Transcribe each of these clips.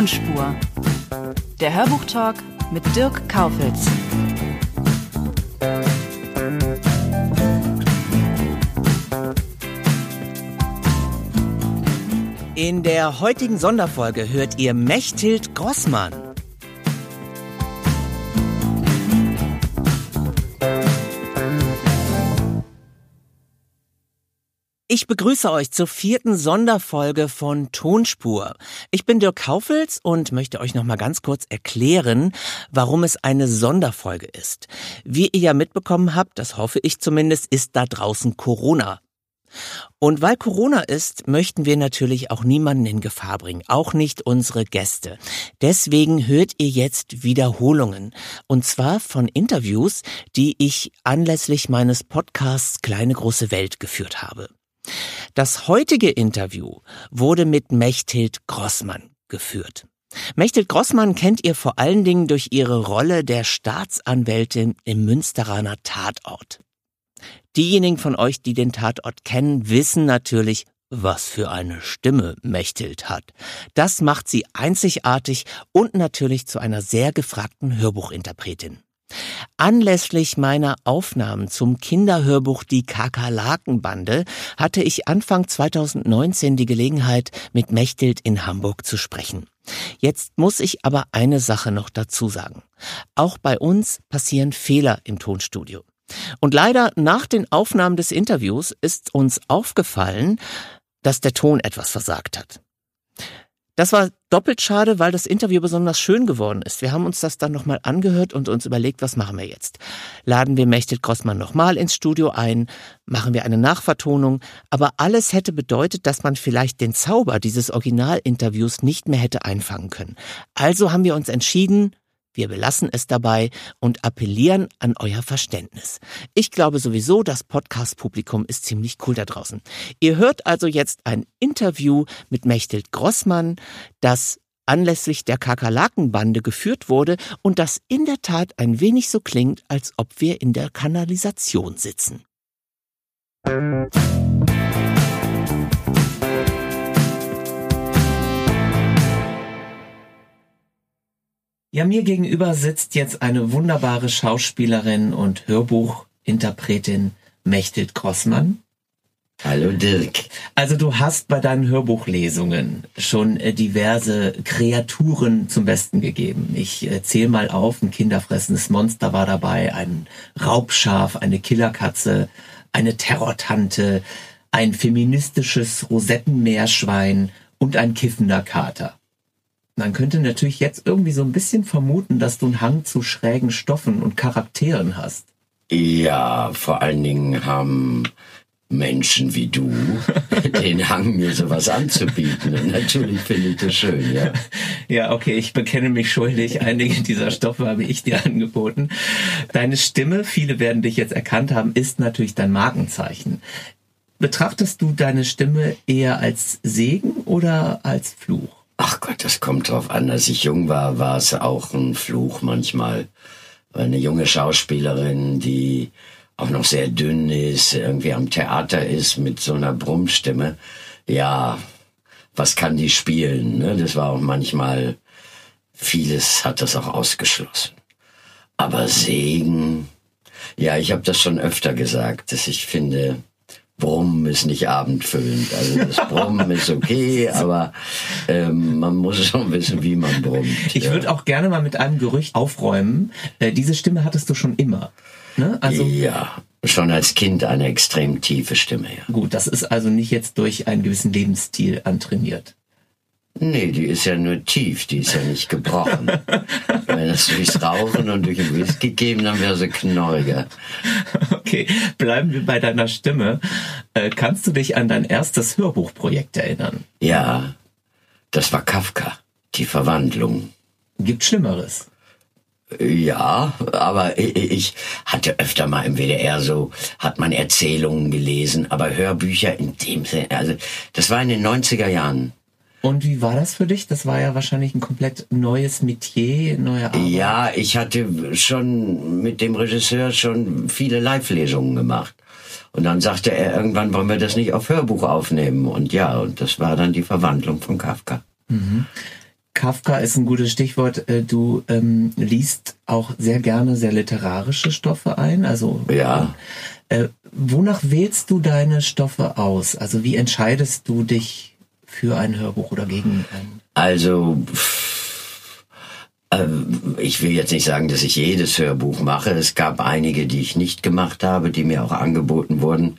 Tonspur. Der Hörbuchtalk mit Dirk Kaufitz. In der heutigen Sonderfolge hört ihr Mechthild Grossmann. Ich begrüße euch zur vierten Sonderfolge von Tonspur. Ich bin Dirk Kaufels und möchte euch noch mal ganz kurz erklären, warum es eine Sonderfolge ist. Wie ihr ja mitbekommen habt, das hoffe ich zumindest, ist da draußen Corona. Und weil Corona ist, möchten wir natürlich auch niemanden in Gefahr bringen, auch nicht unsere Gäste. Deswegen hört ihr jetzt Wiederholungen. Und zwar von Interviews, die ich anlässlich meines Podcasts Kleine große Welt geführt habe. Das heutige Interview wurde mit Mechthild Grossmann geführt. Mechthild Grossmann kennt ihr vor allen Dingen durch ihre Rolle der Staatsanwältin im Münsteraner Tatort. Diejenigen von euch, die den Tatort kennen, wissen natürlich, was für eine Stimme Mechthild hat. Das macht sie einzigartig und natürlich zu einer sehr gefragten Hörbuchinterpretin. Anlässlich meiner Aufnahmen zum Kinderhörbuch Die Kakerlakenbande hatte ich Anfang 2019 die Gelegenheit, mit Mechthild in Hamburg zu sprechen. Jetzt muss ich aber eine Sache noch dazu sagen. Auch bei uns passieren Fehler im Tonstudio. Und leider nach den Aufnahmen des Interviews ist uns aufgefallen, dass der Ton etwas versagt hat. Das war doppelt schade, weil das Interview besonders schön geworden ist. Wir haben uns das dann nochmal angehört und uns überlegt, was machen wir jetzt? Laden wir Mechthild Grossmann nochmal ins Studio ein? Machen wir eine Nachvertonung? Aber alles hätte bedeutet, dass man vielleicht den Zauber dieses Originalinterviews nicht mehr hätte einfangen können. Also haben wir uns entschieden, wir belassen es dabei und appellieren an euer Verständnis. Ich glaube sowieso, das Podcast-Publikum ist ziemlich cool da draußen. Ihr hört also jetzt ein Interview mit Mechthild Grossmann, das anlässlich der Kakerlakenbande geführt wurde und das in der Tat ein wenig so klingt, als ob wir in der Kanalisation sitzen. Ja, mir gegenüber sitzt jetzt eine wunderbare Schauspielerin und Hörbuchinterpretin Mechthild Grossmann. Hallo Dirk. Also du hast bei deinen Hörbuchlesungen schon äh, diverse Kreaturen zum Besten gegeben. Ich äh, zähle mal auf, ein kinderfressendes Monster war dabei, ein Raubschaf, eine Killerkatze, eine Terrortante, ein feministisches Rosettenmeerschwein und ein kiffender Kater. Man könnte natürlich jetzt irgendwie so ein bisschen vermuten, dass du einen Hang zu schrägen Stoffen und Charakteren hast. Ja, vor allen Dingen haben Menschen wie du den Hang, mir sowas anzubieten. Und natürlich finde ich das schön, ja. Ja, okay, ich bekenne mich schuldig. Einige dieser Stoffe habe ich dir angeboten. Deine Stimme, viele werden dich jetzt erkannt haben, ist natürlich dein Markenzeichen. Betrachtest du deine Stimme eher als Segen oder als Fluch? Ach Gott, das kommt drauf an. Als ich jung war, war es auch ein Fluch manchmal. Eine junge Schauspielerin, die auch noch sehr dünn ist, irgendwie am Theater ist mit so einer Brummstimme. Ja, was kann die spielen? Ne? Das war auch manchmal, vieles hat das auch ausgeschlossen. Aber Segen, ja, ich habe das schon öfter gesagt, dass ich finde, Brummen ist nicht abendfüllend. Also das Brummen ist okay, aber ähm, man muss schon wissen, wie man brummt. Ich ja. würde auch gerne mal mit einem Gerücht aufräumen. Äh, diese Stimme hattest du schon immer. Ne? Also ja, schon als Kind eine extrem tiefe Stimme. Ja. Gut, das ist also nicht jetzt durch einen gewissen Lebensstil antrainiert. Nee, die ist ja nur tief, die ist ja nicht gebrochen. Wenn es durchs Rauchen und durch den Whisky geben, dann wäre sie knorriger. Okay, bleiben wir bei deiner Stimme. Äh, kannst du dich an dein erstes Hörbuchprojekt erinnern? Ja, das war Kafka, die Verwandlung. Gibt Schlimmeres? Ja, aber ich hatte öfter mal im WDR so, hat man Erzählungen gelesen, aber Hörbücher in dem Sinne, also das war in den 90er Jahren. Und wie war das für dich? Das war ja wahrscheinlich ein komplett neues Metier, neue Arbeit. Ja, ich hatte schon mit dem Regisseur schon viele Live-Lesungen gemacht. Und dann sagte er, irgendwann wollen wir das nicht auf Hörbuch aufnehmen. Und ja, und das war dann die Verwandlung von Kafka. Mhm. Kafka ist ein gutes Stichwort. Äh, du ähm, liest auch sehr gerne sehr literarische Stoffe ein. Also ja. Äh, wonach wählst du deine Stoffe aus? Also wie entscheidest du dich für ein Hörbuch oder gegen ein? Also äh, ich will jetzt nicht sagen, dass ich jedes Hörbuch mache. Es gab einige, die ich nicht gemacht habe, die mir auch angeboten wurden.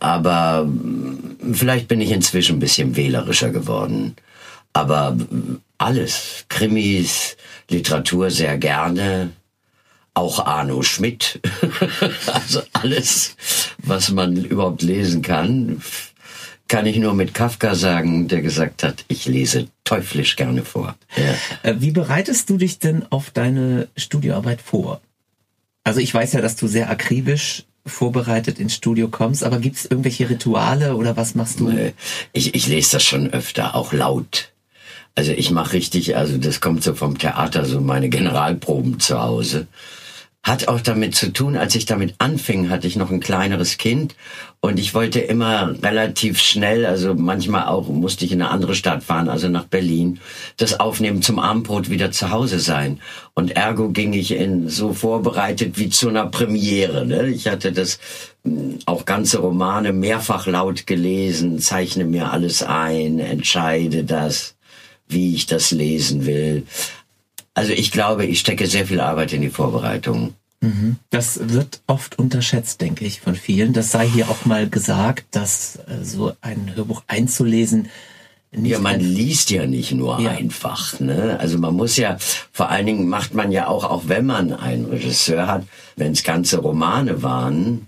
Aber vielleicht bin ich inzwischen ein bisschen wählerischer geworden. Aber alles, Krimis, Literatur sehr gerne, auch Arno Schmidt, also alles, was man überhaupt lesen kann, kann ich nur mit Kafka sagen, der gesagt hat, ich lese teuflisch gerne vor. Ja. Äh, wie bereitest du dich denn auf deine Studioarbeit vor? Also ich weiß ja, dass du sehr akribisch vorbereitet ins Studio kommst, aber gibt es irgendwelche Rituale oder was machst du? Ich, ich lese das schon öfter, auch laut. Also ich mache richtig, also das kommt so vom Theater, so meine Generalproben zu Hause. Hat auch damit zu tun, als ich damit anfing, hatte ich noch ein kleineres Kind und ich wollte immer relativ schnell, also manchmal auch musste ich in eine andere Stadt fahren, also nach Berlin, das Aufnehmen zum Abendbrot wieder zu Hause sein. Und ergo ging ich in so vorbereitet wie zu einer Premiere. Ne? Ich hatte das hm, auch ganze Romane mehrfach laut gelesen, zeichne mir alles ein, entscheide das wie ich das lesen will. Also ich glaube, ich stecke sehr viel Arbeit in die Vorbereitung. Mhm. Das wird oft unterschätzt, denke ich, von vielen. Das sei hier auch mal gesagt, dass äh, so ein Hörbuch einzulesen ja, man liest ja nicht nur ja. einfach. Ne? Also man muss ja, vor allen Dingen macht man ja auch, auch wenn man einen Regisseur hat, wenn es ganze Romane waren,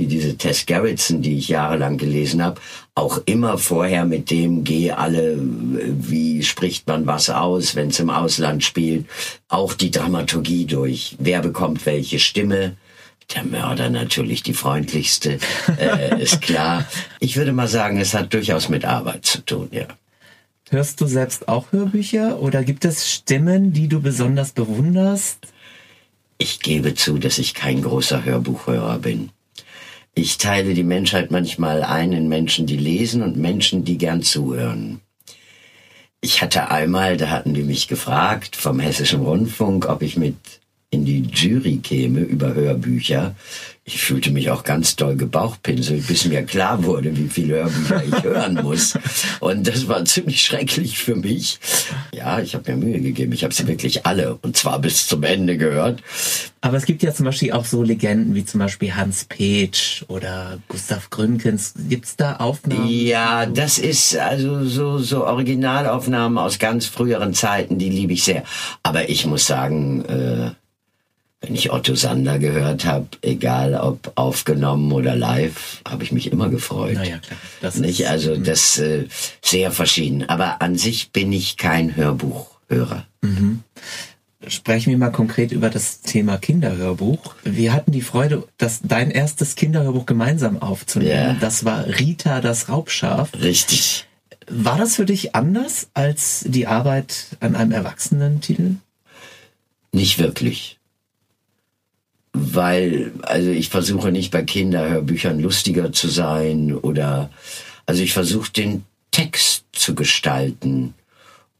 wie diese Tess Gerritsen, die ich jahrelang gelesen habe, auch immer vorher mit dem geh alle, wie spricht man was aus, wenn es im Ausland spielt, auch die Dramaturgie durch. Wer bekommt welche Stimme? Der Mörder natürlich die freundlichste, äh, ist klar. Ich würde mal sagen, es hat durchaus mit Arbeit zu tun, ja. Hörst du selbst auch Hörbücher oder gibt es Stimmen, die du besonders bewunderst? Ich gebe zu, dass ich kein großer Hörbuchhörer bin. Ich teile die Menschheit manchmal ein in Menschen, die lesen und Menschen, die gern zuhören. Ich hatte einmal, da hatten die mich gefragt vom Hessischen Rundfunk, ob ich mit in die Jury käme über Hörbücher. Ich fühlte mich auch ganz doll gebauchpinselt, bis mir klar wurde, wie viele Hörbücher ich hören muss. Und das war ziemlich schrecklich für mich. Ja, ich habe mir Mühe gegeben. Ich habe sie wirklich alle und zwar bis zum Ende gehört. Aber es gibt ja zum Beispiel auch so Legenden wie zum Beispiel Hans Petsch oder Gustav Gründgens. Gibt's da Aufnahmen? Ja, das ist also so, so Originalaufnahmen aus ganz früheren Zeiten, die liebe ich sehr. Aber ich muss sagen, äh, wenn ich Otto Sander gehört habe, egal ob aufgenommen oder live, habe ich mich immer gefreut. Naja, klar. Das nicht? Ist, also hm. das äh, sehr verschieden. Aber an sich bin ich kein Hörbuchhörer. Mhm. Sprechen wir mal konkret über das Thema Kinderhörbuch. Wir hatten die Freude, das dein erstes Kinderhörbuch gemeinsam aufzunehmen. Ja. Das war Rita das Raubschaf. Richtig. War das für dich anders als die Arbeit an einem Erwachsenentitel? Nicht wirklich weil, also ich versuche nicht bei Kinderhörbüchern lustiger zu sein oder, also ich versuche den Text zu gestalten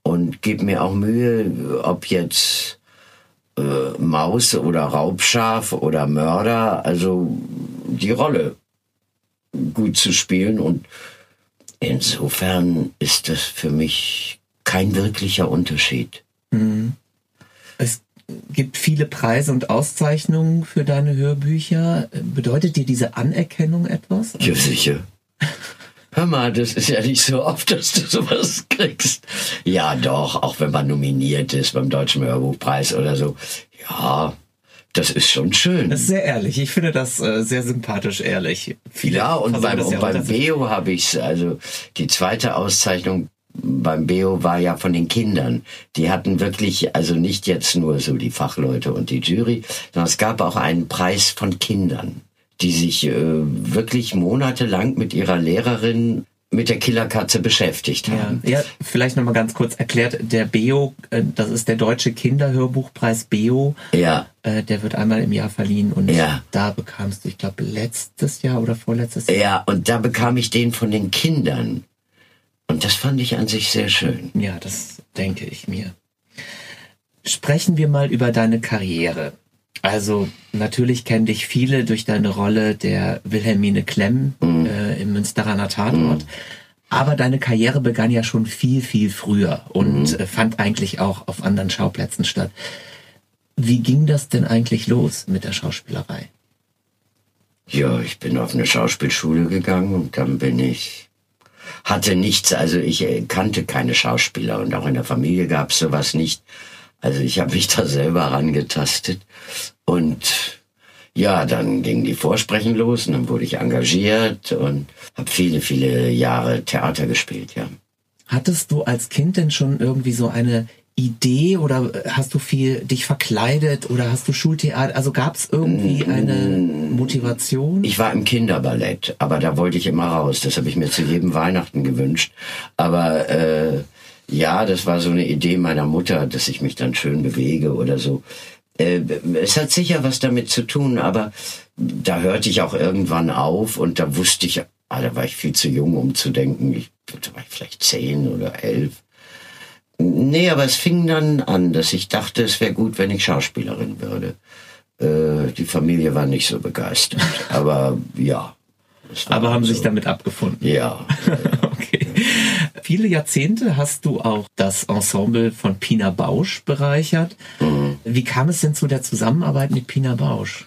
und gebe mir auch Mühe, ob jetzt äh, Maus oder Raubschaf oder Mörder, also die Rolle gut zu spielen und insofern ist das für mich kein wirklicher Unterschied. Mhm. Es gibt viele Preise und Auszeichnungen für deine Hörbücher. Bedeutet dir diese Anerkennung etwas? Ja, sicher. Hör mal, das ist ja nicht so oft, dass du sowas kriegst. Ja, doch, auch wenn man nominiert ist beim Deutschen Hörbuchpreis oder so. Ja, das ist schon schön. Das ist sehr ehrlich. Ich finde das äh, sehr sympathisch ehrlich. Viele ja, und beim, und beim Beo habe ich also die zweite Auszeichnung beim Beo war ja von den Kindern. Die hatten wirklich, also nicht jetzt nur so die Fachleute und die Jury, sondern es gab auch einen Preis von Kindern, die sich äh, wirklich monatelang mit ihrer Lehrerin mit der Killerkatze beschäftigt haben. Ja, ja vielleicht nochmal ganz kurz erklärt, der BEO, äh, das ist der Deutsche Kinderhörbuchpreis BEO. Ja. Äh, der wird einmal im Jahr verliehen und ja. da bekamst du, ich glaube, letztes Jahr oder vorletztes Jahr. Ja, und da bekam ich den von den Kindern. Und das fand ich an sich sehr schön. Ja, das denke ich mir. Sprechen wir mal über deine Karriere. Also natürlich kennen dich viele durch deine Rolle der Wilhelmine Klemm mhm. äh, im Münsteraner Tatort. Mhm. Aber deine Karriere begann ja schon viel, viel früher und mhm. Äh, fand eigentlich auch auf anderen Schauplätzen statt. Wie ging das denn eigentlich los mit der Schauspielerei? Ja, ich bin auf eine Schauspielschule gegangen und dann bin ich hatte nichts, also ich äh, kannte keine Schauspieler und auch in der Familie gab es sowas nicht. Also ich habe mich da selber rangetastet und ja, dann ging die Vorsprechen los und dann wurde ich engagiert und habe viele, viele Jahre Theater gespielt, ja. Hattest du als Kind denn schon irgendwie so eine Idee oder hast du viel dich verkleidet oder hast du Schultheater? Also gab es irgendwie eine Motivation? Ich war im Kinderballett, aber da wollte ich immer raus. Das habe ich mir zu jedem Weihnachten gewünscht. Aber äh, ja, das war so eine Idee meiner Mutter, dass ich mich dann schön bewege oder so. Äh, es hat sicher was damit zu tun, aber da hörte ich auch irgendwann auf und da wusste ich, ah, da war ich viel zu jung, um zu denken, ich, da war ich vielleicht zehn oder elf. Nee, aber es fing dann an, dass ich dachte, es wäre gut, wenn ich Schauspielerin würde. Äh, die Familie war nicht so begeistert, aber ja. Aber haben so. sich damit abgefunden? Ja. okay. Viele Jahrzehnte hast du auch das Ensemble von Pina Bausch bereichert. Mhm. Wie kam es denn zu der Zusammenarbeit mit Pina Bausch?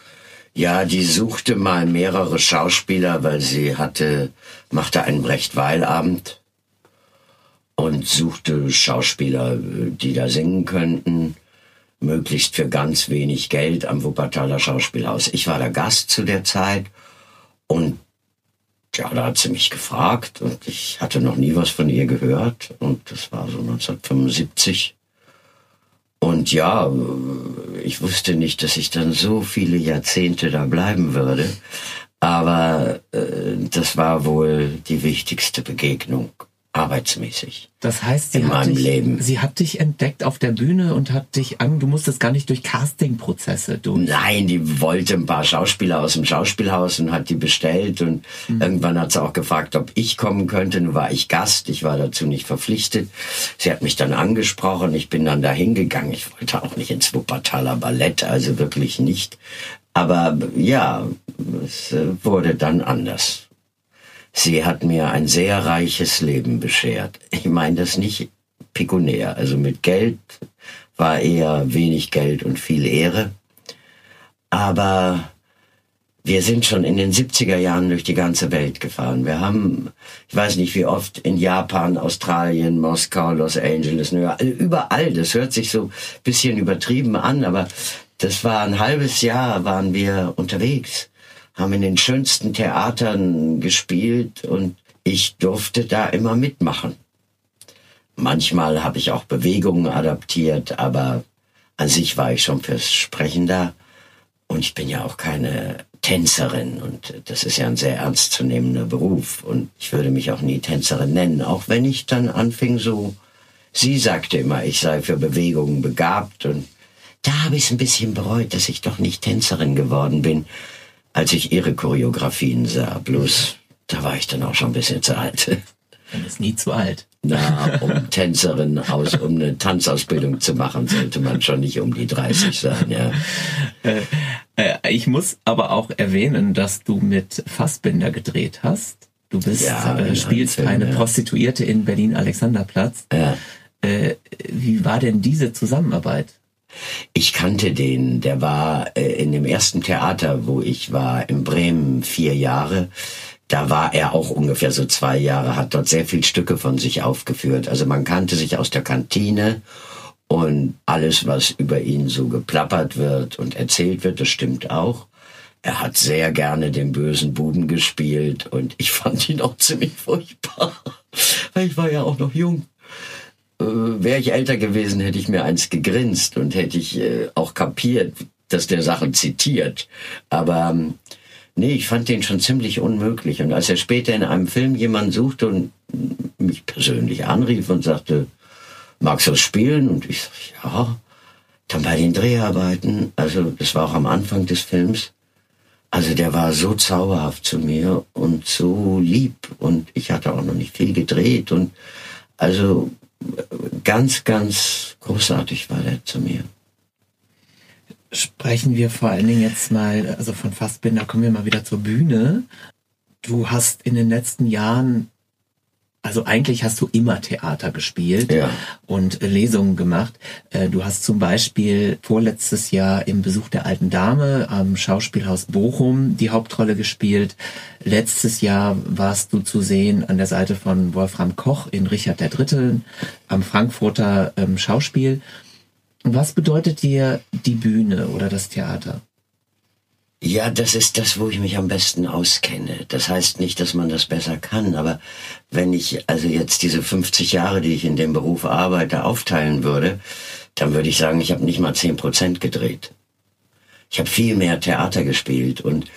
Ja, die suchte mal mehrere Schauspieler, weil sie hatte, machte einen Brecht-Weil-Abend und suchte Schauspieler, die da singen könnten, möglichst für ganz wenig Geld am Wuppertaler Schauspielhaus. Ich war der Gast zu der Zeit und ja, da hat sie mich gefragt und ich hatte noch nie was von ihr gehört und das war so 1975. Und ja, ich wusste nicht, dass ich dann so viele Jahrzehnte da bleiben würde. Aber äh, das war wohl die wichtigste Begegnung arbeitsmäßig. Das heißt, sie, in hat meinem dich, Leben. sie hat dich entdeckt auf der Bühne und hat dich an, du musstest gar nicht durch Castingprozesse durch. Nein, die wollte ein paar Schauspieler aus dem Schauspielhaus und hat die bestellt und mhm. irgendwann hat sie auch gefragt, ob ich kommen könnte. Nun war ich Gast, ich war dazu nicht verpflichtet. Sie hat mich dann angesprochen, ich bin dann da hingegangen. Ich wollte auch nicht ins Wuppertaler Ballett, also wirklich nicht. Aber ja, es äh, wurde dann anders. Sie hat mir ein sehr reiches Leben beschert. Ich meine das nicht pekunär. Also mit Geld war eher wenig Geld und viel Ehre. Aber wir sind schon in den 70er Jahren durch die ganze Welt gefahren. Wir haben, ich weiß nicht wie oft, in Japan, Australien, Moskau, Los Angeles, York, überall. Das hört sich so bisschen übertrieben an, aber das war ein halbes Jahr, waren wir unterwegs haben in den schönsten Theatern gespielt und ich durfte da immer mitmachen. Manchmal habe ich auch Bewegungen adaptiert, aber an sich war ich schon fürs Sprechen da. Und ich bin ja auch keine Tänzerin und das ist ja ein sehr ernstzunehmender Beruf und ich würde mich auch nie Tänzerin nennen, auch wenn ich dann anfing so, sie sagte immer, ich sei für Bewegungen begabt und da habe ich es ein bisschen bereut, dass ich doch nicht Tänzerin geworden bin als ich ihre Choreografien sah. Bloß, da war ich dann auch schon ein bisschen zu alt. Man ist nie zu alt. Na, um Tänzerin aus, um eine Tanzausbildung zu machen, sollte man schon nicht um die 30 sein, ja. Äh, äh, ich muss aber auch erwähnen, dass du mit Fassbinder gedreht hast. Du bist, ja, äh, spielst Film, eine ja. Prostituierte in Berlin Alexanderplatz. Ja. Äh, wie war denn diese Zusammenarbeit? Ich kannte den, der war äh, in dem ersten Theater, wo ich war, in Bremen vier Jahre. Da war er auch ungefähr so zwei Jahre, hat dort sehr viel Stücke von sich aufgeführt. Also man kannte sich aus der Kantine und alles, was über ihn so geplappert wird und erzählt wird, das stimmt auch. Er hat sehr gerne den bösen Buben gespielt und ich fand ihn auch ziemlich furchtbar, ich war ja auch noch jung wäre ich älter gewesen, hätte ich mir eins gegrinst und hätte ich äh, auch kapiert, dass der Sachen zitiert. Aber ähm, nee, ich fand den schon ziemlich unmöglich. Und als er später in einem Film jemanden suchte und mich persönlich anrief und sagte, magst du das spielen? Und ich sag, ja. Dann bei den Dreharbeiten, also das war auch am Anfang des Films, also der war so zauberhaft zu mir und so lieb und ich hatte auch noch nicht viel gedreht und also ganz, ganz großartig war der zu mir. Sprechen wir vor allen Dingen jetzt mal, also von Fassbinder kommen wir mal wieder zur Bühne. Du hast in den letzten Jahren also eigentlich hast du immer Theater gespielt ja. und Lesungen gemacht. Äh, du hast zum Beispiel vorletztes Jahr im Besuch der alten Dame am Schauspielhaus Bochum die Hauptrolle gespielt. Letztes Jahr warst du zu sehen an der Seite von Wolfram Koch in Richard III. am Frankfurter ähm, Schauspiel. Was bedeutet dir die Bühne oder das Theater? Ja, das ist das, wo ich mich am besten auskenne. Das heißt nicht, dass man das besser kann, aber wenn ich also jetzt diese 50 Jahre, die ich in dem Beruf arbeite, aufteilen würde, dann würde ich sagen, ich habe nicht mal 10 Prozent gedreht. Ich habe viel mehr Theater gespielt und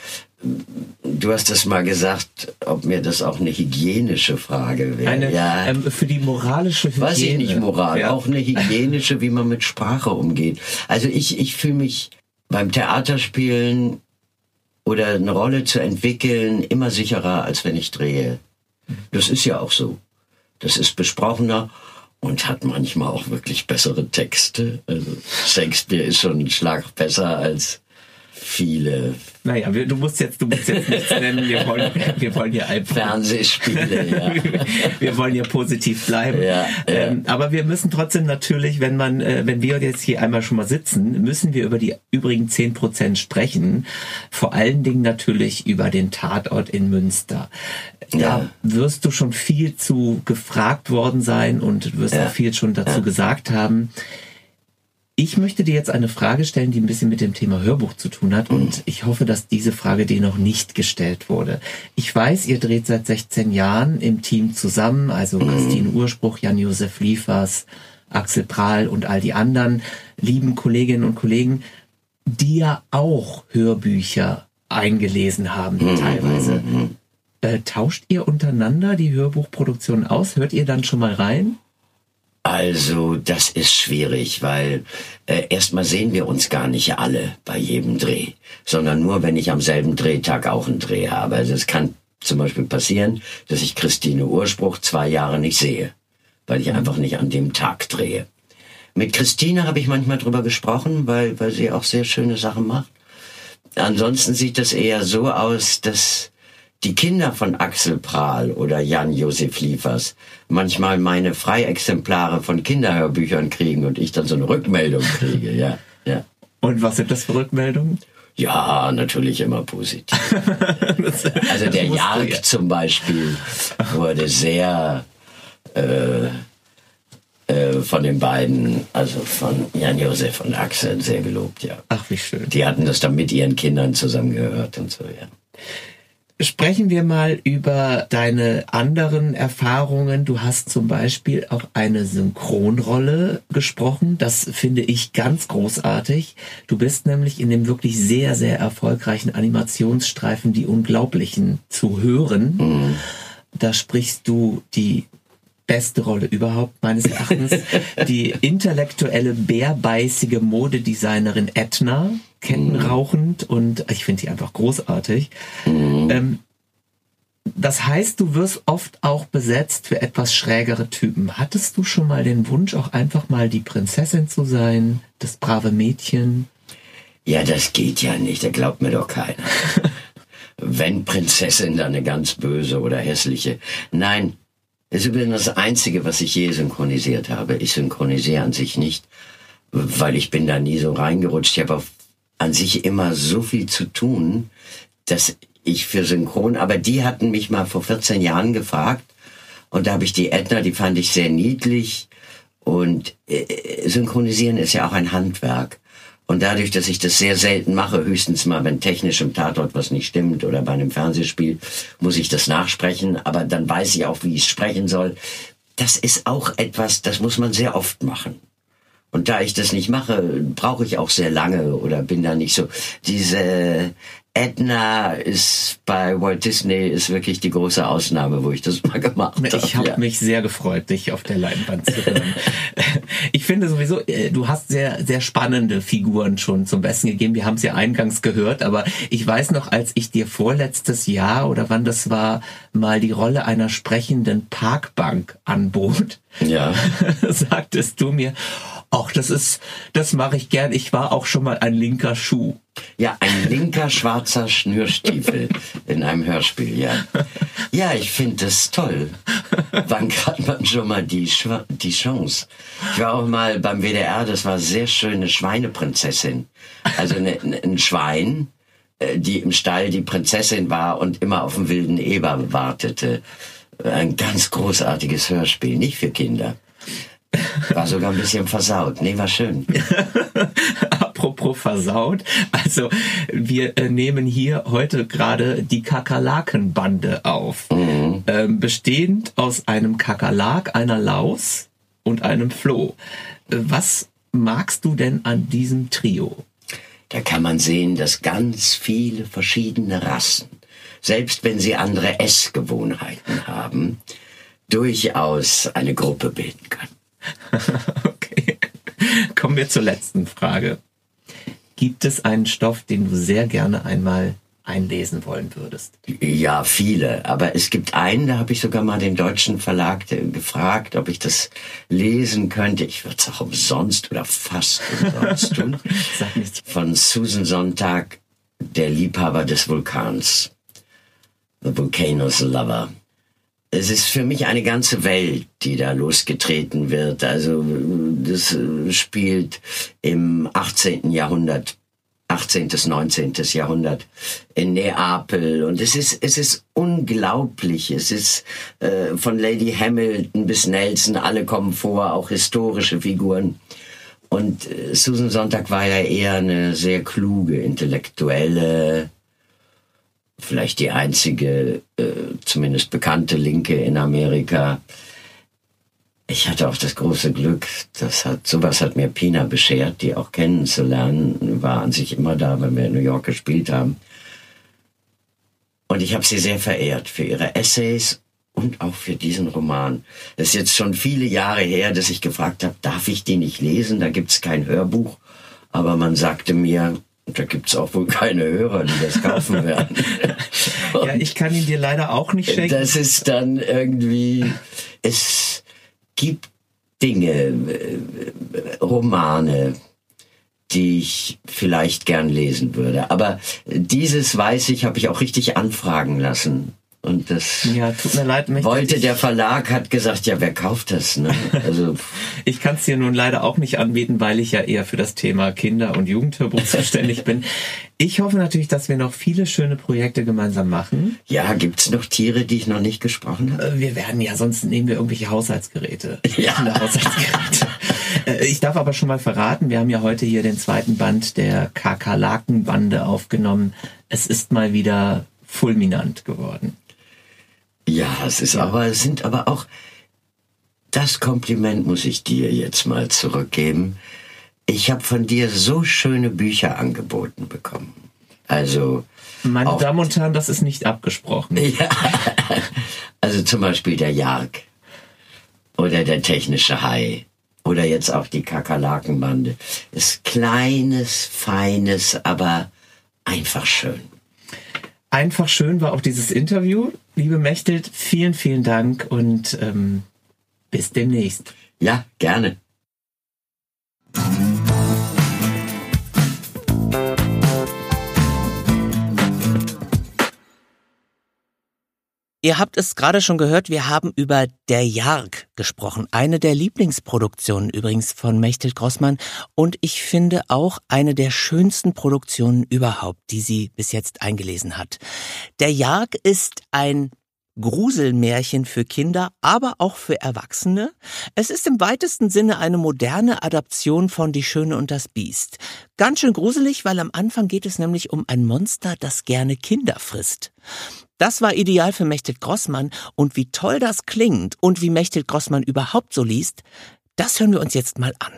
mm, Du hast das mal gesagt, ob mir das auch eine hygienische Frage wäre. Eine, ja. Ähm, für die moralische Hygiene. Weiß ich nicht, Moral. Ja. Auch eine hygienische, wie man mit Sprache umgeht. Also ich, ich fühle mich beim Theaterspielen oder eine Rolle zu entwickeln immer sicherer, als wenn ich drehe. Das ist ja auch so. Das ist besprochener und hat manchmal auch wirklich bessere Texte. Also Shakespeare ist schon ein Schlag besser als viele. Naja, wir, du musst jetzt, du musst jetzt nichts nennen. Wir wollen, wir wollen hier einfach. Fernsehspiele, ja. wir wollen hier positiv bleiben. Ja, ja. Ähm, aber wir müssen trotzdem natürlich, wenn man, äh, wenn wir jetzt hier einmal schon mal sitzen, müssen wir über die übrigen zehn Prozent sprechen. Vor allen Dingen natürlich über den Tatort in Münster. Da ja. wirst du schon viel zu gefragt worden sein und wirst auch viel schon dazu gesagt haben. Ich möchte dir jetzt eine Frage stellen, die ein bisschen mit dem Thema Hörbuch zu tun hat und ich hoffe, dass diese Frage dir noch nicht gestellt wurde. Ich weiß, ihr dreht seit 16 Jahren im Team zusammen, also Christine Urspruch, Jan-Josef Liefers, Axel Prahl und all die anderen lieben Kolleginnen und Kollegen, die ja auch Hörbücher eingelesen haben teilweise. Äh, tauscht ihr untereinander die Hörbuchproduktion aus? Hört ihr dann schon mal rein? Also, das ist schwierig, weil äh, erstmal sehen wir uns gar nicht alle bei jedem Dreh, sondern nur, wenn ich am selben Drehtag auch einen Dreh habe. Also es kann zum Beispiel passieren, dass ich Christine Urspruch zwei Jahre nicht sehe, weil ich einfach nicht an dem Tag drehe. Mit Christine habe ich manchmal drüber gesprochen, weil, weil sie auch sehr schöne Sachen macht. Ansonsten sieht das eher so aus, dass die Kinder von Axel Prahl oder Jan-Josef Liefers manchmal meine Freiexemplare von Kinderhörbüchern kriegen und ich dann so eine Rückmeldung kriege, ja, ja. Und was sind das für Rückmeldungen? Ja, natürlich immer positiv. also der Jark ja. zum Beispiel wurde sehr äh, äh, von den beiden, also von Jan-Josef und Axel, sehr gelobt, ja. Ach, wie schön. Die hatten das dann mit ihren Kindern zusammengehört und so, ja. Sprechen wir mal über deine anderen Erfahrungen. Du hast zum Beispiel auch eine Synchronrolle gesprochen. Das finde ich ganz großartig. Du bist nämlich in dem wirklich sehr, sehr erfolgreichen Animationsstreifen Die Unglaublichen zu hören. Mhm. Da sprichst du die beste Rolle überhaupt meines Erachtens. die intellektuelle, bärbeißige Modedesignerin Edna, kettenrauchend und ich finde die einfach großartig. Mhm. Ähm, das heißt, du wirst oft auch besetzt für etwas schrägere Typen. Hattest du schon mal den Wunsch, auch einfach mal die Prinzessin zu sein, das brave Mädchen? Ja, das geht ja nicht, da glaubt mir doch keiner. Wenn Prinzessin, dann eine ganz böse oder hässliche. Nein, das ist übrigens das Einzige, was ich je synchronisiert habe. Ich synchronisiere an sich nicht, weil ich bin da nie so reingerutscht. Ich habe an sich immer so viel zu tun, dass ich für Synchron, aber die hatten mich mal vor 14 Jahren gefragt und da habe ich die Edna, die fand ich sehr niedlich und äh, synchronisieren ist ja auch ein Handwerk. Und dadurch, dass ich das sehr selten mache, höchstens mal, wenn technisch im Tatort was nicht stimmt oder bei einem Fernsehspiel, muss ich das nachsprechen. Aber dann weiß ich auch, wie ich es sprechen soll. Das ist auch etwas, das muss man sehr oft machen. Und da ich das nicht mache, brauche ich auch sehr lange oder bin da nicht so. Diese Edna ist bei Walt Disney ist wirklich die große Ausnahme, wo ich das mal gemacht habe. Ich habe ja. mich sehr gefreut, dich auf der Leinwand zu hören. ich finde sowieso, äh, du hast sehr, sehr spannende Figuren schon zum Besten gegeben. Wir haben es ja eingangs gehört, aber ich weiß noch, als ich dir vorletztes Jahr oder wann das war, mal die Rolle einer sprechenden Parkbank anbot, ja. sagtest du mir, Ach, das ist, das mache ich gern. Ich war auch schon mal ein linker Schuh. Ja, ein linker schwarzer Schnürstiefel in einem Hörspiel, ja. Ja, ich finde das toll. Wann hat man schon mal die, die Chance? Ich war auch mal beim WDR, das war sehr schöne Schweineprinzessin. Also eine, ein Schwein, äh, die im Stall die Prinzessin war und immer auf den wilden Eber wartete. Ein ganz großartiges Hörspiel, nicht für Kinder. War sogar ein bisschen versaut. Nee, war schön. Apropos versaut. Also, wir äh, nehmen hier heute gerade die Kakerlakenbande auf. Mhm. Ähm, bestehend aus einem Kakerlak, einer Laus und einem Floh. Was magst du denn an diesem Trio? Da kann man sehen, dass ganz viele verschiedene Rassen, selbst wenn sie andere Essgewohnheiten haben, durchaus eine Gruppe bilden können. okay. Kommen wir zur letzten Frage. Gibt es einen Stoff, den du sehr gerne einmal einlesen wollen würdest? Ja, viele. Aber es gibt einen, da habe ich sogar mal den deutschen Verlag gefragt, ob ich das lesen könnte. Ich würde es auch umsonst oder fast umsonst tun. Sag nichts. Von Susan Sonntag, der Liebhaber des Vulkans. The Volcano's Lover es ist für mich eine ganze Welt, die da losgetreten wird. Also das spielt im 18. Jahrhundert, 18. bis 19. Jahrhundert in Neapel und es ist es ist unglaublich. Es ist äh, von Lady Hamilton bis Nelson alle kommen vor, auch historische Figuren. Und äh, Susan Sonntag war ja eher eine sehr kluge, intellektuelle, vielleicht die einzige, äh, zumindest bekannte Linke in Amerika. Ich hatte auch das große Glück, das hat, sowas hat mir Pina beschert, die auch kennenzulernen, war an sich immer da, wenn wir in New York gespielt haben. Und ich habe sie sehr verehrt für ihre Essays und auch für diesen Roman. Das ist jetzt schon viele Jahre her, dass ich gefragt habe, darf ich die nicht lesen? Da gibt's kein Hörbuch. Aber man sagte mir, da gibt's auch wohl keine Hörer, die das kaufen werden. ja, ich kann ihn dir leider auch nicht schenken. Das ist dann irgendwie, es gibt Dinge, äh, Romane, die ich vielleicht gern lesen würde. Aber dieses weiß ich, habe ich auch richtig anfragen lassen. Und das ja, tut mir leid, wollte der Verlag, hat gesagt, ja, wer kauft das? Ne? Also ich kann es dir nun leider auch nicht anbieten, weil ich ja eher für das Thema Kinder- und Jugendhörbuch zuständig bin. Ich hoffe natürlich, dass wir noch viele schöne Projekte gemeinsam machen. Ja, gibt's noch Tiere, die ich noch nicht gesprochen habe? Äh, wir werden ja, sonst nehmen wir irgendwelche Haushaltsgeräte. Ja. Haushaltsgeräte. Äh, ich darf aber schon mal verraten, wir haben ja heute hier den zweiten Band der Kakerlakenbande aufgenommen. Es ist mal wieder fulminant geworden. Ja, es ist aber, es sind aber auch, das Kompliment muss ich dir jetzt mal zurückgeben. Ich habe von dir so schöne Bücher angeboten bekommen. Also. Meine Damen und Herren, das ist nicht abgesprochen. Ja. Also zum Beispiel der Jark. Oder der technische Hai. Oder jetzt auch die Kakerlakenbande. Ist kleines, feines, aber einfach schön. Einfach schön war auch dieses Interview. Liebe Mechtelt, vielen, vielen Dank und ähm, bis demnächst. Ja, gerne. Ihr habt es gerade schon gehört, wir haben über Der Jarg gesprochen. Eine der Lieblingsproduktionen übrigens von Mechthild Grossmann und ich finde auch eine der schönsten Produktionen überhaupt, die sie bis jetzt eingelesen hat. Der Jarg ist ein Gruselmärchen für Kinder, aber auch für Erwachsene. Es ist im weitesten Sinne eine moderne Adaption von Die Schöne und das Biest. Ganz schön gruselig, weil am Anfang geht es nämlich um ein Monster, das gerne Kinder frisst. Das war ideal für Mechthild Grossmann und wie toll das klingt und wie Mechthild Grossmann überhaupt so liest, das hören wir uns jetzt mal an.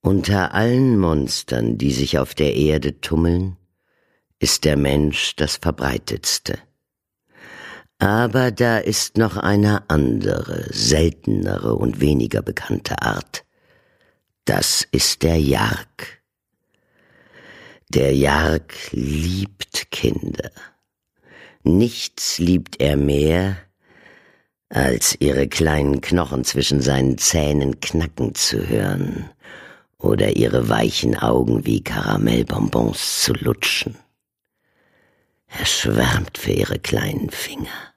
Unter allen Monstern, die sich auf der Erde tummeln, ist der Mensch das verbreitetste. Aber da ist noch eine andere, seltenere und weniger bekannte Art. Das ist der Jark. Der Jark liebt Kinder. Nichts liebt er mehr, als ihre kleinen Knochen zwischen seinen Zähnen knacken zu hören oder ihre weichen Augen wie Karamellbonbons zu lutschen. Er schwärmt für ihre kleinen Finger,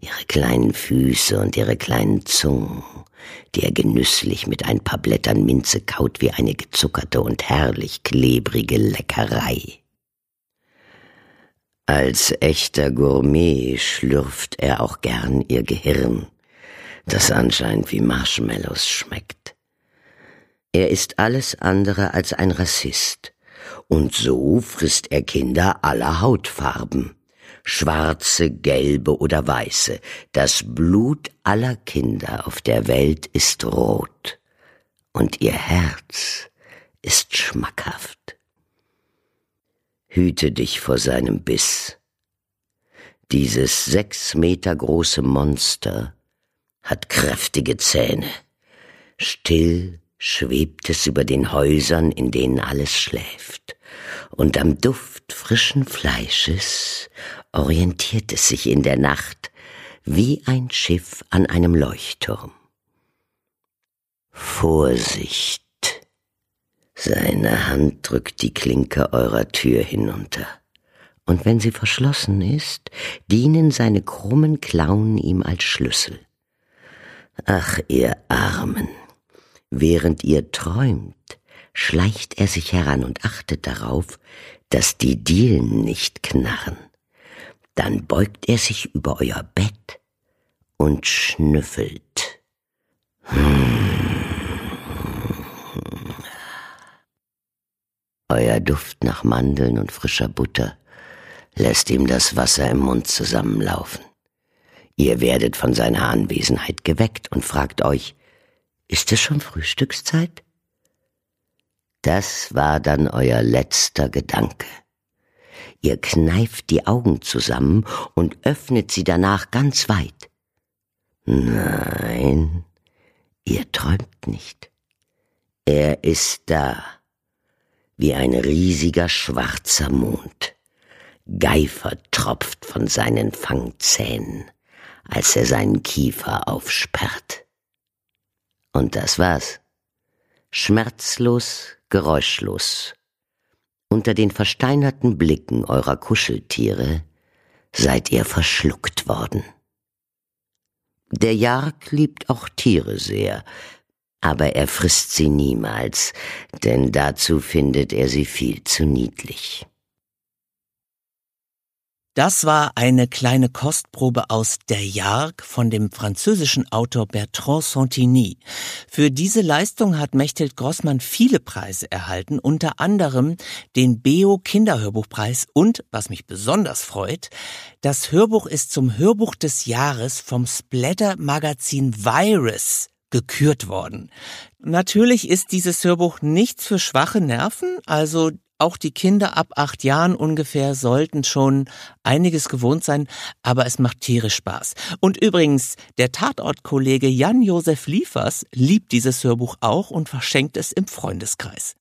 ihre kleinen Füße und ihre kleinen Zungen, die er genüsslich mit ein paar Blättern Minze kaut wie eine gezuckerte und herrlich klebrige Leckerei. Als echter Gourmet schlürft er auch gern ihr Gehirn, das anscheinend wie Marshmallows schmeckt. Er ist alles andere als ein Rassist, und so frisst er Kinder aller Hautfarben. Schwarze, gelbe oder weiße. Das Blut aller Kinder auf der Welt ist rot. Und ihr Herz ist schmackhaft. Hüte dich vor seinem Biss. Dieses sechs Meter große Monster hat kräftige Zähne. Still schwebt es über den Häusern, in denen alles schläft, und am Duft frischen Fleisches orientiert es sich in der Nacht wie ein Schiff an einem Leuchtturm. Vorsicht! Seine Hand drückt die Klinke eurer Tür hinunter, und wenn sie verschlossen ist, dienen seine krummen Klauen ihm als Schlüssel. Ach, ihr Armen! Während ihr träumt, schleicht er sich heran und achtet darauf, dass die Dielen nicht knarren. Dann beugt er sich über euer Bett und schnüffelt. Euer Duft nach Mandeln und frischer Butter lässt ihm das Wasser im Mund zusammenlaufen. Ihr werdet von seiner Anwesenheit geweckt und fragt euch, ist es schon Frühstückszeit? Das war dann euer letzter Gedanke. Ihr kneift die Augen zusammen und öffnet sie danach ganz weit. Nein, ihr träumt nicht. Er ist da, wie ein riesiger schwarzer Mond. Geifer tropft von seinen Fangzähnen, als er seinen Kiefer aufsperrt. Und das war's. Schmerzlos, geräuschlos. Unter den versteinerten Blicken eurer Kuscheltiere seid ihr verschluckt worden. Der Jark liebt auch Tiere sehr, aber er frisst sie niemals, denn dazu findet er sie viel zu niedlich. Das war eine kleine Kostprobe aus Der Jarg von dem französischen Autor Bertrand Santini. Für diese Leistung hat Mechthild Grossmann viele Preise erhalten, unter anderem den Beo Kinderhörbuchpreis und, was mich besonders freut, das Hörbuch ist zum Hörbuch des Jahres vom Splatter Magazin Virus gekürt worden. Natürlich ist dieses Hörbuch nichts für schwache Nerven, also auch die Kinder ab acht Jahren ungefähr sollten schon einiges gewohnt sein, aber es macht tierisch Spaß. Und übrigens, der Tatortkollege Jan-Josef Liefers liebt dieses Hörbuch auch und verschenkt es im Freundeskreis.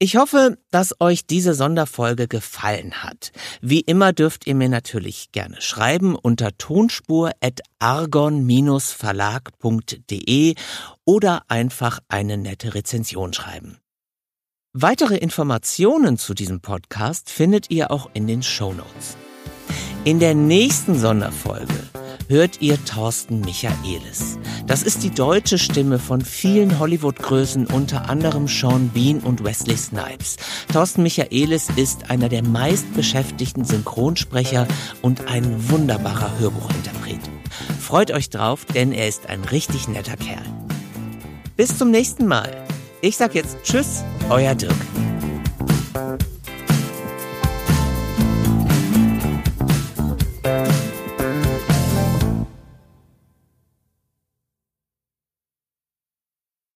Ich hoffe, dass euch diese Sonderfolge gefallen hat. Wie immer dürft ihr mir natürlich gerne schreiben unter tonspur.argon-verlag.de oder einfach eine nette Rezension schreiben. Weitere Informationen zu diesem Podcast findet ihr auch in den Show Notes. In der nächsten Sonderfolge hört ihr Thorsten Michaelis. Das ist die deutsche Stimme von vielen Hollywood-Größen, unter anderem Sean Bean und Wesley Snipes. Thorsten Michaelis ist einer der meistbeschäftigten Synchronsprecher und ein wunderbarer Hörbuchinterpret. Freut euch drauf, denn er ist ein richtig netter Kerl. Bis zum nächsten Mal. Ich sag jetzt Tschüss, euer Dirk.